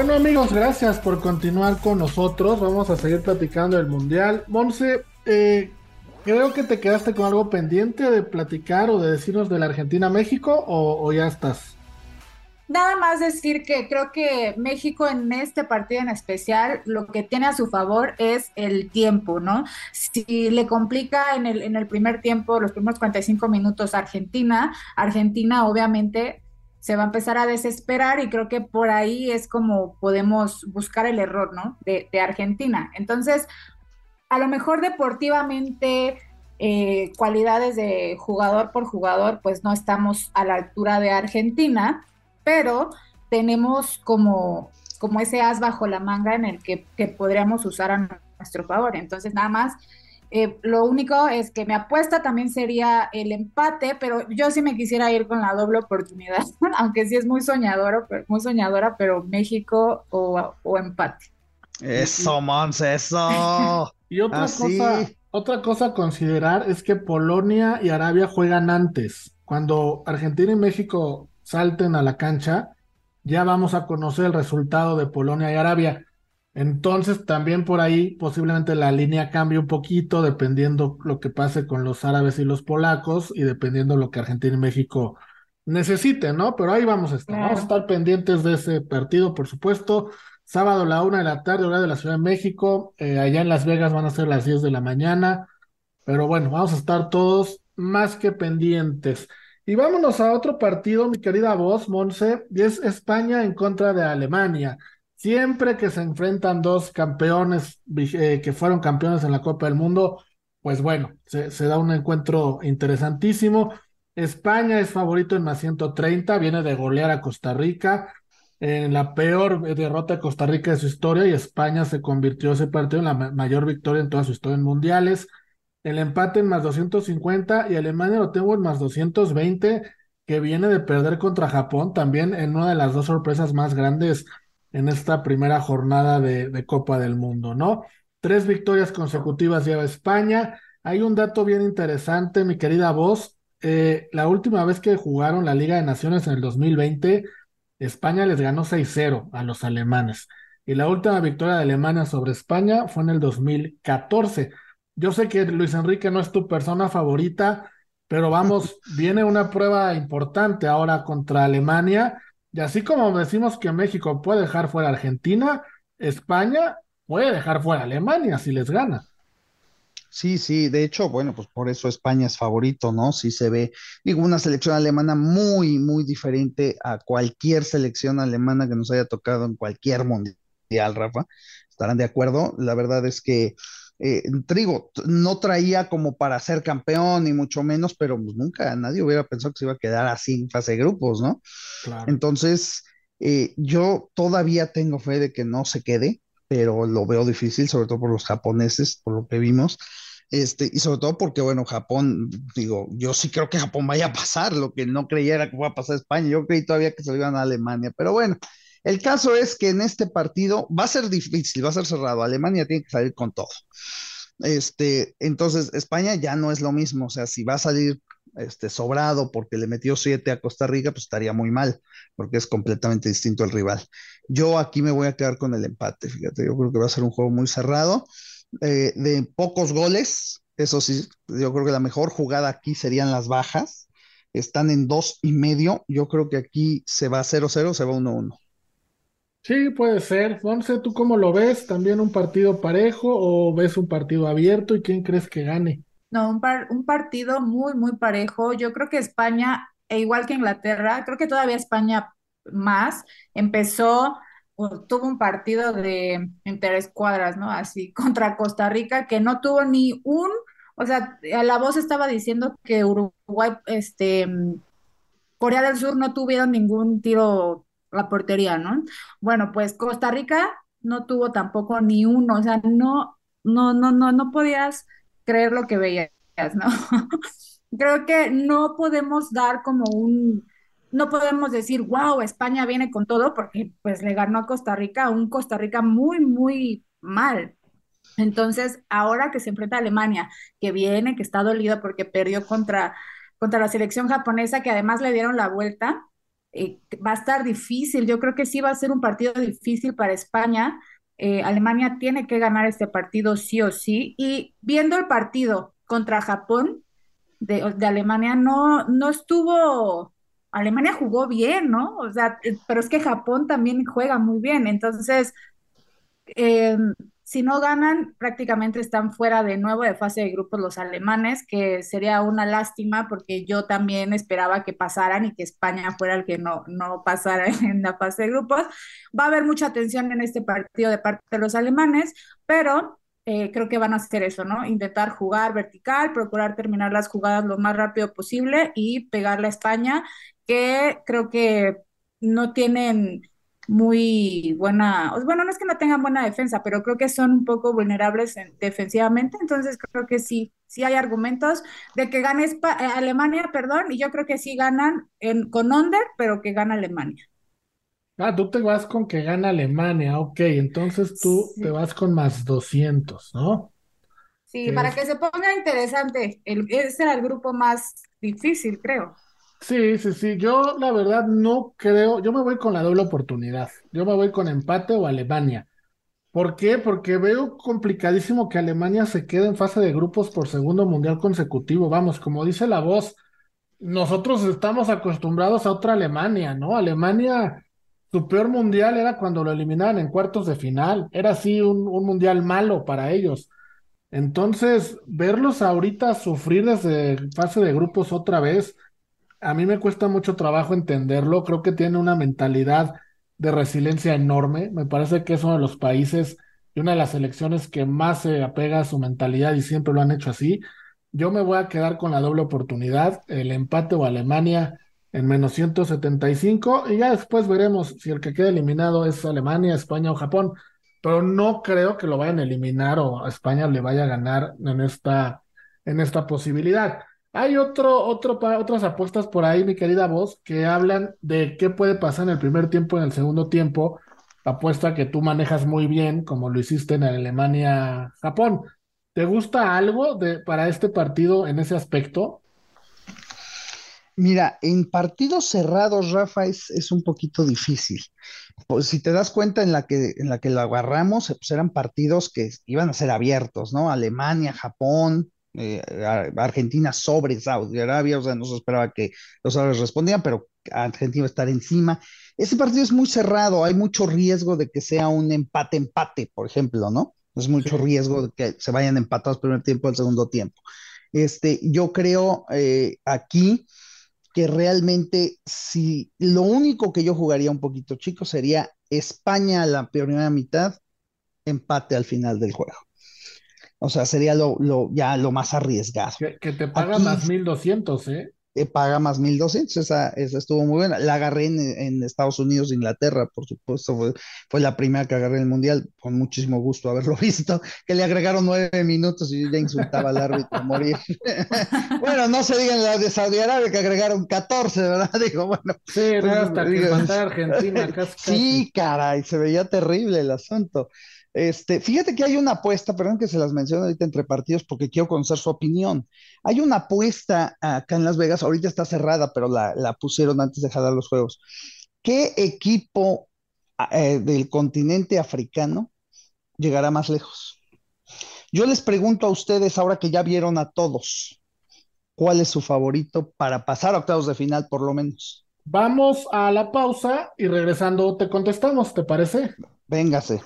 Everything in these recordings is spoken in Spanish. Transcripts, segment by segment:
Bueno amigos, gracias por continuar con nosotros. Vamos a seguir platicando del Mundial. Monse, eh, creo que te quedaste con algo pendiente de platicar o de decirnos de la Argentina-México o, ya estás. Nada más decir que creo que México en este partido en especial lo que tiene a su favor es el tiempo, ¿no? Si le complica en el, primer tiempo, los primeros 45 minutos Argentina, Argentina obviamente se va a empezar a desesperar y creo que por ahí es como podemos buscar el error, ¿no? De, Argentina. Entonces, a lo mejor deportivamente, eh, cualidades de jugador por jugador, pues no estamos a la altura de Argentina, pero tenemos como, como ese as bajo la manga en el que, que podríamos usar a nuestro favor. Entonces, nada más eh, lo único es que mi apuesta también sería el empate, pero yo sí me quisiera ir con la doble oportunidad, aunque sí es muy soñadora, muy soñadora, pero México o, empate. Eso, Mons, eso. y otra cosa, otra cosa a considerar es que Polonia y Arabia juegan antes. Cuando Argentina y México salten a la cancha, ya vamos a conocer el resultado de Polonia y Arabia. Entonces también por ahí posiblemente la línea cambie un poquito dependiendo lo que pase con los árabes y los polacos y dependiendo lo que Argentina y México necesiten, ¿no? Pero ahí vamos a estar. Vamos a estar pendientes de ese partido, por supuesto. Sábado a la una de la tarde, hora de la Ciudad de México. Eh, allá en Las Vegas van a ser las 10 de la mañana. Pero bueno, vamos a estar todos más que pendientes. Y vámonos a otro partido, mi querida voz, Monse, y es España en contra de Alemania. Siempre que se enfrentan dos campeones eh, que fueron campeones en la Copa del Mundo, pues bueno, se, da un encuentro interesantísimo. España es favorito en más 130, viene de golear a Costa Rica en la peor derrota de Costa Rica de su historia y España se convirtió ese partido en la mayor victoria en toda su historia en mundiales. El empate en más 250 y Alemania lo tengo en más 220, que viene de perder contra Japón, también en una de las dos sorpresas más grandes en esta primera jornada de, Copa del Mundo, ¿no? Tres victorias consecutivas lleva España. Hay un dato bien interesante, mi querida voz. Eh, la última vez que jugaron la Liga de Naciones en el 2020, España les ganó 6-0 a los alemanes. Y la última victoria de Alemania sobre España fue en el 2014. Yo sé que Luis Enrique no es tu persona favorita, pero vamos, viene una prueba importante ahora contra Alemania y así como decimos que México puede dejar fuera a Argentina, España puede dejar fuera a Alemania si les gana. Sí, sí, de hecho, bueno, pues por eso España es favorito, ¿no? Sí se ve, digo, una selección alemana muy, muy diferente a cualquier selección alemana que nos haya tocado en cualquier mundial, Rafa. ¿Estarán de acuerdo? La verdad es que eh, Trigo no traía como para ser campeón, ni mucho menos, pero pues, nunca nadie hubiera pensado que se iba a quedar así en fase de grupos, ¿no? Entonces, eh, yo todavía tengo fe de que no se quede, pero lo veo difícil, sobre todo por los japoneses, por lo que vimos. Este, y sobre todo porque, bueno, Japón, digo, yo sí creo que Japón vaya a pasar, lo que no creía era que iba a pasar España, yo creí todavía que se iban a Alemania, pero bueno, el caso es que en este partido va a ser difícil, va a ser cerrado. Alemania tiene que salir con todo. Este, entonces, España ya no es lo mismo. O sea, si va a salir este, sobrado porque le metió siete a Costa Rica, pues estaría muy mal, porque es completamente distinto el rival. Yo aquí me voy a quedar con el empate, fíjate, yo creo que va a ser un juego muy cerrado, eh, de pocos goles, eso sí, yo creo que la mejor jugada aquí serían las bajas, están en dos y medio, yo creo que aquí se va 0-0, se va 1-1. Sí, puede ser. Fonse, ¿tú cómo lo ves? ¿También un partido parejo o ves un partido abierto y quién crees que gane? No, un, un partido muy, muy parejo. Yo creo que España, e igual que Inglaterra, creo que todavía España más, empezó, tuvo un partido de interescuadras, ¿no? Así, contra Costa Rica, que no tuvo ni un, o sea, la voz estaba diciendo que Uruguay, este, Corea del Sur no tuvieron ningún tiro la portería, ¿no? Bueno, pues Costa Rica no tuvo tampoco ni uno, o sea, no, no, no, no, no podías creer lo que veías, ¿no? Creo que no podemos dar como un, no podemos decir, wow, España viene con todo, porque pues le ganó a Costa Rica, un Costa Rica muy, muy mal. Entonces, ahora que se enfrenta a Alemania, que viene, que está dolido porque perdió contra, contra la selección japonesa, que además le dieron la vuelta, eh, va a estar difícil. Yo creo que sí va a ser un partido difícil para España. Eh, Alemania tiene que ganar este partido sí o sí. Y viendo el partido contra Japón de, Alemania, no, no estuvo Alemania jugó bien, ¿no? O sea, eh, pero es que Japón también juega muy bien. Entonces, eh, si no ganan, prácticamente están fuera de nuevo de fase de grupos los alemanes, que sería una lástima porque yo también esperaba que pasaran y que España fuera el que no, no pasara en la fase de grupos. Va a haber mucha tensión en este partido de parte de los alemanes, pero eh, creo que van a hacer eso, ¿no? Intentar jugar vertical, procurar terminar las jugadas lo más rápido posible y pegarle a España que creo que no tienen muy buena, bueno, no es que no tengan buena defensa, pero creo que son un poco vulnerables defensivamente, entonces creo que sí, sí hay argumentos de que gane eh, Alemania, perdón, y yo creo que sí ganan en, con under, pero que gana Alemania. Ah, tú te vas con que gana Alemania, ok, entonces tú te vas con más 200, ¿no? Sí, para que se ponga interesante, el, ese era el grupo más difícil, creo. Sí, sí, sí. Yo la verdad no creo, yo me voy con la doble oportunidad. Yo me voy con empate o Alemania. ¿Por qué? Porque veo complicadísimo que Alemania se quede en fase de grupos por segundo mundial consecutivo. Vamos, como dice la voz, nosotros estamos acostumbrados a otra Alemania, ¿no? Alemania, su peor mundial era cuando lo eliminaban en cuartos de final. Era así un, un mundial malo para ellos. Entonces, verlos ahorita sufrir desde fase de grupos otra vez a mí me cuesta mucho trabajo entenderlo. Creo que tiene una mentalidad de resiliencia enorme. Me parece que es uno de los países y una de las selecciones que más se apega a su mentalidad y siempre lo han hecho así. Yo me voy a quedar con la doble oportunidad, el empate o Alemania en menos 175 y ya después veremos si el que queda eliminado es Alemania, España o Japón. Pero no creo que lo vayan a eliminar o a España le vaya a ganar en esta, en esta posibilidad. Hay otro, otro, otras apuestas por ahí, mi querida voz, que hablan de qué puede pasar en el primer tiempo en el segundo tiempo. Apuesta que tú manejas muy bien, como lo hiciste en Alemania-Japón. ¿Te gusta algo de, para este partido en ese aspecto? Mira, en partidos cerrados, Rafa, es, un poquito difícil. Pues si te das cuenta en la que, en la que lo agarramos, pues eran partidos que iban a ser abiertos, ¿no? Alemania, Japón, eh, Argentina sobre Saudi Arabia, o sea, no se esperaba que los árabes respondieran, pero Argentina va a estar encima. Ese partido es muy cerrado, hay mucho riesgo de que sea un empate-empate, por ejemplo, ¿no? Es mucho riesgo de que se vayan empatados primer tiempo al segundo tiempo. Este, yo creo eh, aquí que realmente si lo único que yo jugaría un poquito, chicos, sería España a la primera mitad, empate al final del juego. O sea, sería lo, lo, ya lo más arriesgado. Que, te paga más 1200, ¿eh? Te paga más 1200, esa, esa estuvo muy buena. La agarré en, Estados Unidos, Inglaterra, por supuesto. Fue, fue, la primera que agarré en el Mundial, con muchísimo gusto haberlo visto. Que le agregaron nueve minutos y yo ya insultaba al árbitro a morir. bueno, no se digan la de Saudi Arabia que agregaron 14, ¿verdad? Digo, bueno. Sí, hasta que Argentina. Sí, caray, se veía terrible el asunto. Este, fíjate que hay una apuesta, perdón que se las menciono ahorita entre partidos porque quiero conocer su opinión. Hay una apuesta acá en Las Vegas, ahorita está cerrada, pero la, pusieron antes de jalar los juegos. ¿Qué equipo eh, del continente africano llegará más lejos? Yo les pregunto a ustedes, ahora que ya vieron a todos, ¿cuál es su favorito para pasar a octavos de final, por lo menos? Vamos a la pausa y regresando te contestamos, ¿te parece? Véngase.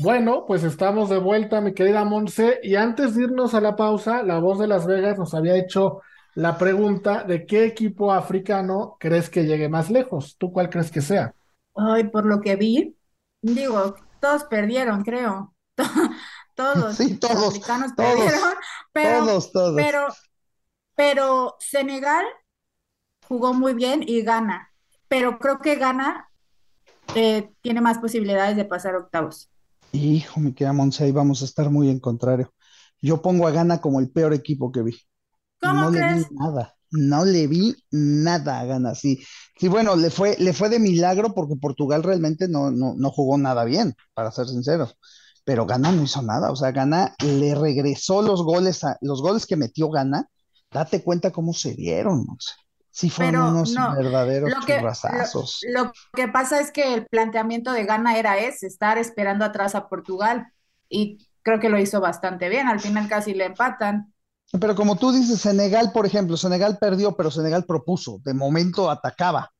Bueno, pues estamos de vuelta, mi querida Monse, y antes de irnos a la pausa, la voz de Las Vegas nos había hecho la pregunta de qué equipo africano crees que llegue más lejos. ¿Tú cuál crees que sea? Ay, por lo que vi, digo, todos perdieron, creo. todos sí, todos, los africanos perdieron, pero, todos, todos. pero, pero Senegal jugó muy bien y gana, pero creo que gana eh, tiene más posibilidades de pasar octavos. Hijo, me queda Monse, ahí vamos a estar muy en contrario. Yo pongo a Gana como el peor equipo que vi. ¿Cómo no crees? le vi nada, no le vi nada a Gana. Sí, sí, bueno, le fue, le fue de milagro porque Portugal realmente no, no, no jugó nada bien, para ser sinceros. Pero Gana no hizo nada, o sea, Gana le regresó los goles, a, los goles que metió Gana. Date cuenta cómo se dieron, Monse. Sí, fueron unos verdaderos lo que, lo, que pasa es que el planteamiento de Ghana era ese, estar esperando atrás a Portugal. Y creo que lo hizo bastante bien. Al final casi le empatan. Pero como tú dices, Senegal, por ejemplo, Senegal perdió, pero Senegal propuso. De momento atacaba,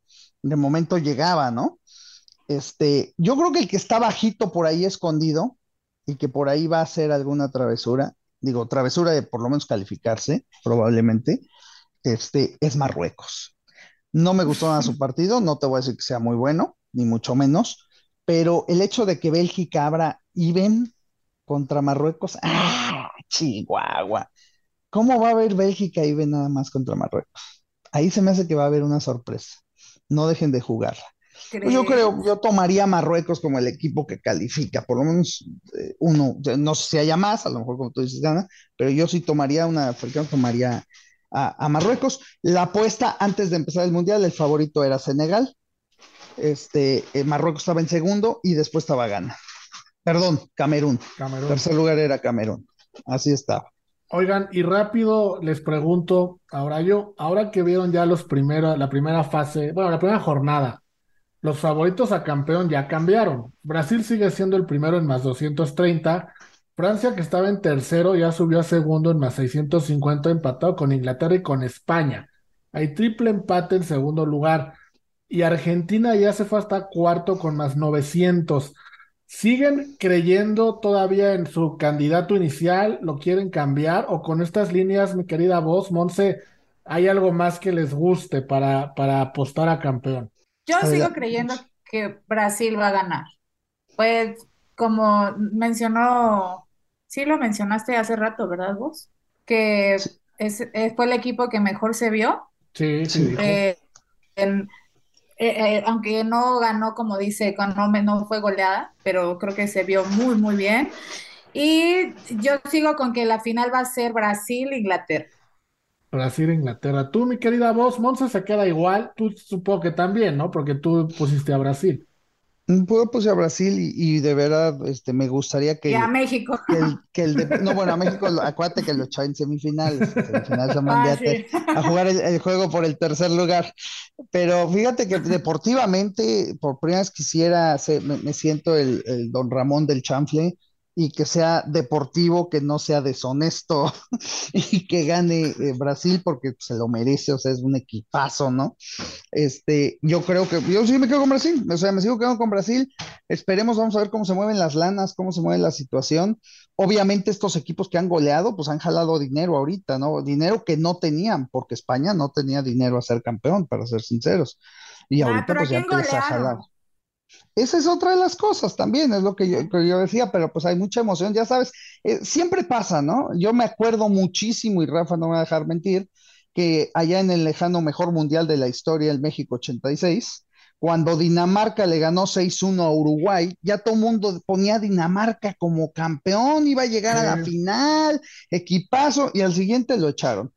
de momento llegaba, ¿no? Este, yo creo que el que está bajito por ahí escondido y que por ahí va a hacer alguna travesura, digo, travesura de por lo menos calificarse, probablemente, este, es Marruecos. No me gustó nada su partido, no te voy a decir que sea muy bueno, ni mucho menos, pero el hecho de que Bélgica abra Iben contra Marruecos, ¡ah! Chihuahua. ¿Cómo va a haber Bélgica Iben nada más contra Marruecos? Ahí se me hace que va a haber una sorpresa. No dejen de jugarla. Pues yo creo, yo tomaría a Marruecos como el equipo que califica, por lo menos eh, uno, no sé si haya más, a lo mejor como tú dices, gana, pero yo sí tomaría una africana, tomaría a, Marruecos. La apuesta antes de empezar el Mundial, el favorito era Senegal. Este, eh, Marruecos estaba en segundo y después estaba Ghana. Perdón, Camerún. Camerún. Tercer lugar era Camerún. Así estaba. Oigan, y rápido les pregunto, ahora yo, ahora que vieron ya los primeros, la primera fase, bueno, la primera jornada, los favoritos a campeón ya cambiaron. Brasil sigue siendo el primero en más 230, Francia, que estaba en tercero, ya subió a segundo en más 650, empatado con Inglaterra y con España. Hay triple empate en segundo lugar. Y Argentina ya se fue hasta cuarto con más 900. ¿Siguen creyendo todavía en su candidato inicial? ¿Lo quieren cambiar? ¿O con estas líneas, mi querida voz, Monse, hay algo más que les guste para, para apostar a campeón? Yo sigo creyendo que Brasil va a ganar. Pues, como mencionó sí lo mencionaste hace rato, ¿verdad vos? Que es, eh, fue el equipo que mejor se vio. Sí, sí. Eh, eh, aunque no ganó, como dice, no, no fue goleada, pero creo que se vio muy, muy bien. Y yo sigo con que la final va a ser Brasil-Inglaterra. Brasil-Inglaterra. Tú, mi querida voz, Monza se queda igual. Tú supongo que también, ¿no? Porque tú pusiste a Brasil. Puedo puse a Brasil y, de verdad este, me gustaría que. Y a México. Que el, no, bueno, a México, acuérdate que lo echó en semifinales. Semifinales ah, a jugar el, juego por el tercer lugar. Pero fíjate que deportivamente, por primera vez quisiera, me, siento el, el, don Ramón del Chanfle y que sea deportivo, que no sea deshonesto y que gane eh, Brasil porque se lo merece, o sea, es un equipazo, ¿no? Este, yo creo que yo sí me quedo con Brasil, o sea, me sigo quedando con Brasil. Esperemos, vamos a ver cómo se mueven las lanas, cómo se mueve la situación. Obviamente estos equipos que han goleado, pues han jalado dinero ahorita, ¿no? Dinero que no tenían, porque España no tenía dinero a ser campeón, para ser sinceros. Y ah, ahorita pues ya empieza a jalar. Esa es otra de las cosas también, es lo que yo, decía, pero pues hay mucha emoción, ya sabes, eh, siempre pasa, ¿no? Yo me acuerdo muchísimo, y Rafa no me va a dejar mentir, que allá en el lejano mejor mundial de la historia, el México 86, cuando Dinamarca le ganó 6-1 a Uruguay, ya todo el mundo ponía a Dinamarca como campeón, iba a llegar a la final, equipazo, y al siguiente lo echaron.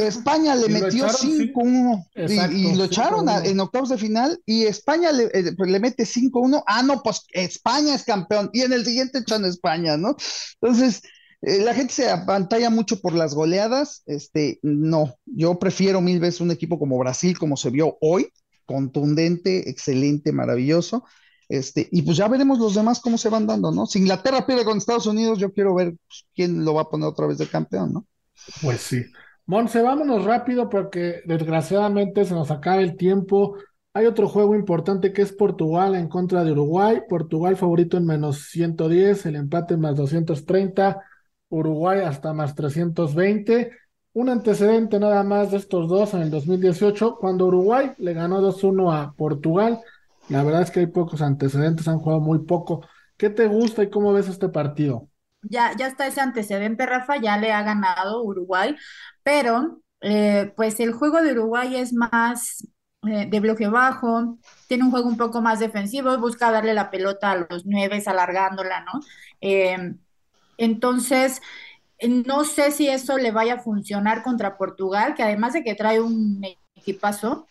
España le metió 5-1 y, lo echaron en octavos de final y España le, eh, pues, le mete 5-1. Ah, no, pues España es campeón y en el siguiente echan España, ¿no? Entonces, eh, la gente se apantalla mucho por las goleadas. Este, no, yo prefiero mil veces un equipo como Brasil, como se vio hoy, contundente, excelente, maravilloso. Este, y pues ya veremos los demás cómo se van dando, ¿no? Si Inglaterra pierde con Estados Unidos, yo quiero ver pues, quién lo va a poner otra vez de campeón, ¿no? Pues sí. Monse, vámonos rápido porque desgraciadamente se nos acaba el tiempo. Hay otro juego importante que es Portugal en contra de Uruguay. Portugal favorito en menos 110, el empate más 230, Uruguay hasta más 320. Un antecedente nada más de estos dos en el 2018, cuando Uruguay le ganó 2-1 a Portugal. La verdad es que hay pocos antecedentes, han jugado muy poco. ¿Qué te gusta y cómo ves este partido? Ya, ya está ese antecedente, Rafa, ya le ha ganado Uruguay, pero eh, pues el juego de Uruguay es más eh, de bloque bajo, tiene un juego un poco más defensivo, busca darle la pelota a los nueve, alargándola, ¿no? Eh, entonces, no sé si eso le vaya a funcionar contra Portugal, que además de que trae un equipazo,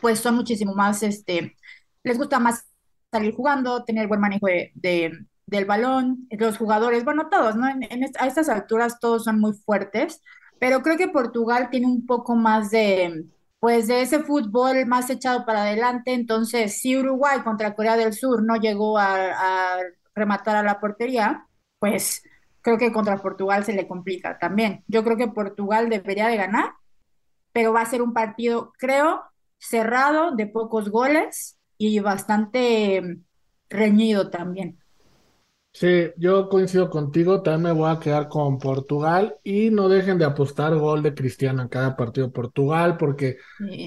pues son muchísimo más, este, les gusta más salir jugando, tener buen manejo de del balón, los jugadores, bueno, todos, ¿no? En, a estas alturas todos son muy fuertes, pero creo que Portugal tiene un poco más de pues de ese fútbol más echado para adelante. Entonces, si Uruguay contra Corea del Sur no llegó a, rematar a la portería, pues creo que contra Portugal se le complica también. Yo creo que Portugal debería de ganar, pero va a ser un partido, creo, cerrado, de pocos goles y bastante reñido también. Sí, yo coincido contigo, también me voy a quedar con Portugal y no dejen de apostar gol de Cristiano en cada partido de Portugal porque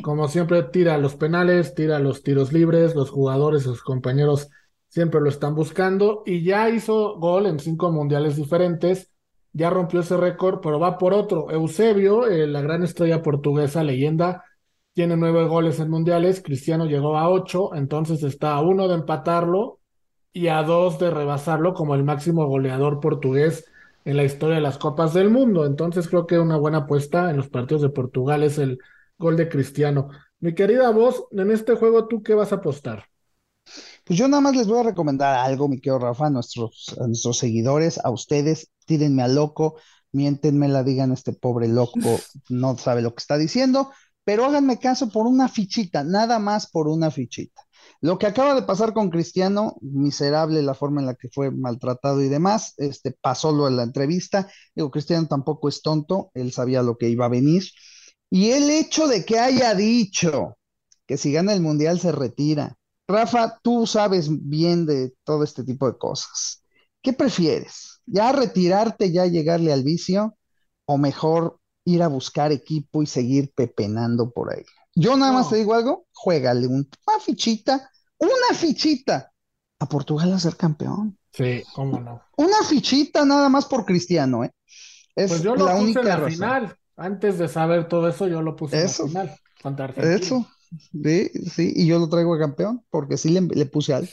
como siempre tira los penales, tira los tiros libres, los jugadores, sus compañeros siempre lo están buscando y ya hizo gol en cinco mundiales diferentes, ya rompió ese récord, pero va por otro. Eusebio, eh, la gran estrella portuguesa, leyenda, tiene nueve goles en mundiales, Cristiano llegó a ocho, entonces está a uno de empatarlo y a dos de rebasarlo como el máximo goleador portugués en la historia de las Copas del Mundo. Entonces creo que una buena apuesta en los partidos de Portugal es el gol de Cristiano. Mi querida voz, en este juego, ¿tú qué vas a apostar? Pues yo nada más les voy a recomendar algo, mi querido Rafa, a nuestros, a nuestros seguidores, a ustedes, tírenme a loco, miéntenme la digan, este pobre loco no sabe lo que está diciendo, pero háganme caso por una fichita, nada más por una fichita. Lo que acaba de pasar con Cristiano, miserable la forma en la que fue maltratado y demás, este, pasó lo en la entrevista. Digo, Cristiano tampoco es tonto, él sabía lo que iba a venir. Y el hecho de que haya dicho que si gana el Mundial se retira. Rafa, tú sabes bien de todo este tipo de cosas. ¿Qué prefieres? ¿Ya retirarte, ya llegarle al vicio? ¿O mejor ir a buscar equipo y seguir pepenando por ahí? Yo nada más te digo algo, juégale una fichita, una fichita a Portugal a ser campeón. Sí, cómo no. Una fichita nada más por Cristiano, ¿eh? Es pues yo lo la puse única en la final. Antes de saber todo eso, yo lo puse en la final contra Eso, sí, sí, y yo lo traigo a campeón, porque sí le, le puse algo.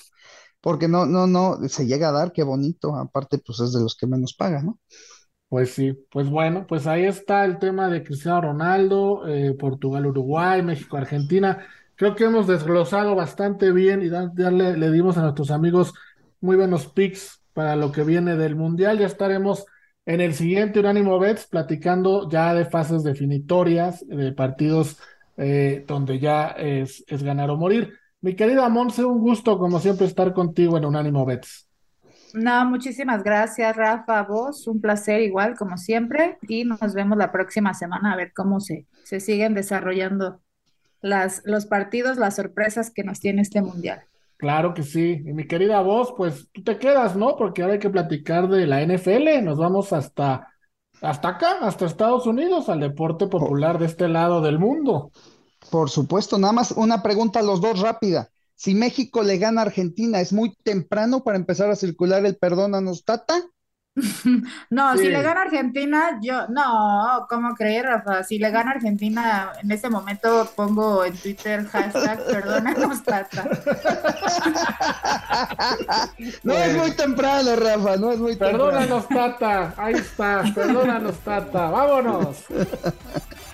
Porque no, no, no, se llega a dar, qué bonito. Aparte, pues es de los que menos pagan, ¿no? Pues sí, pues bueno, pues ahí está el tema de Cristiano Ronaldo, eh, Portugal, Uruguay, México, Argentina. Creo que hemos desglosado bastante bien y ya le, dimos a nuestros amigos muy buenos picks para lo que viene del Mundial. Ya estaremos en el siguiente Unánimo Bets platicando ya de fases definitorias, de partidos eh, donde ya es, ganar o morir. Mi querida Monse, un gusto como siempre estar contigo en Unánimo Bets. No, muchísimas gracias, Rafa. Vos, un placer igual, como siempre. Y nos vemos la próxima semana a ver cómo se, se siguen desarrollando las, los partidos, las sorpresas que nos tiene este mundial. Claro que sí. Y mi querida voz, pues tú te quedas, ¿no? Porque ahora hay que platicar de la NFL. Nos vamos hasta, hasta acá, hasta Estados Unidos, al deporte popular de este lado del mundo. Por supuesto, nada más una pregunta a los dos rápida. Si México le gana a Argentina, ¿es muy temprano para empezar a circular el perdónanos, Tata? no, si le gana Argentina, yo, no, ¿cómo creer, Rafa? Si le gana Argentina, en ese momento pongo en Twitter hashtag perdónanos, Tata. no es muy temprano, Rafa, no es muy temprano. Perdónanos, Tata, ahí está, perdónanos, Tata, vámonos.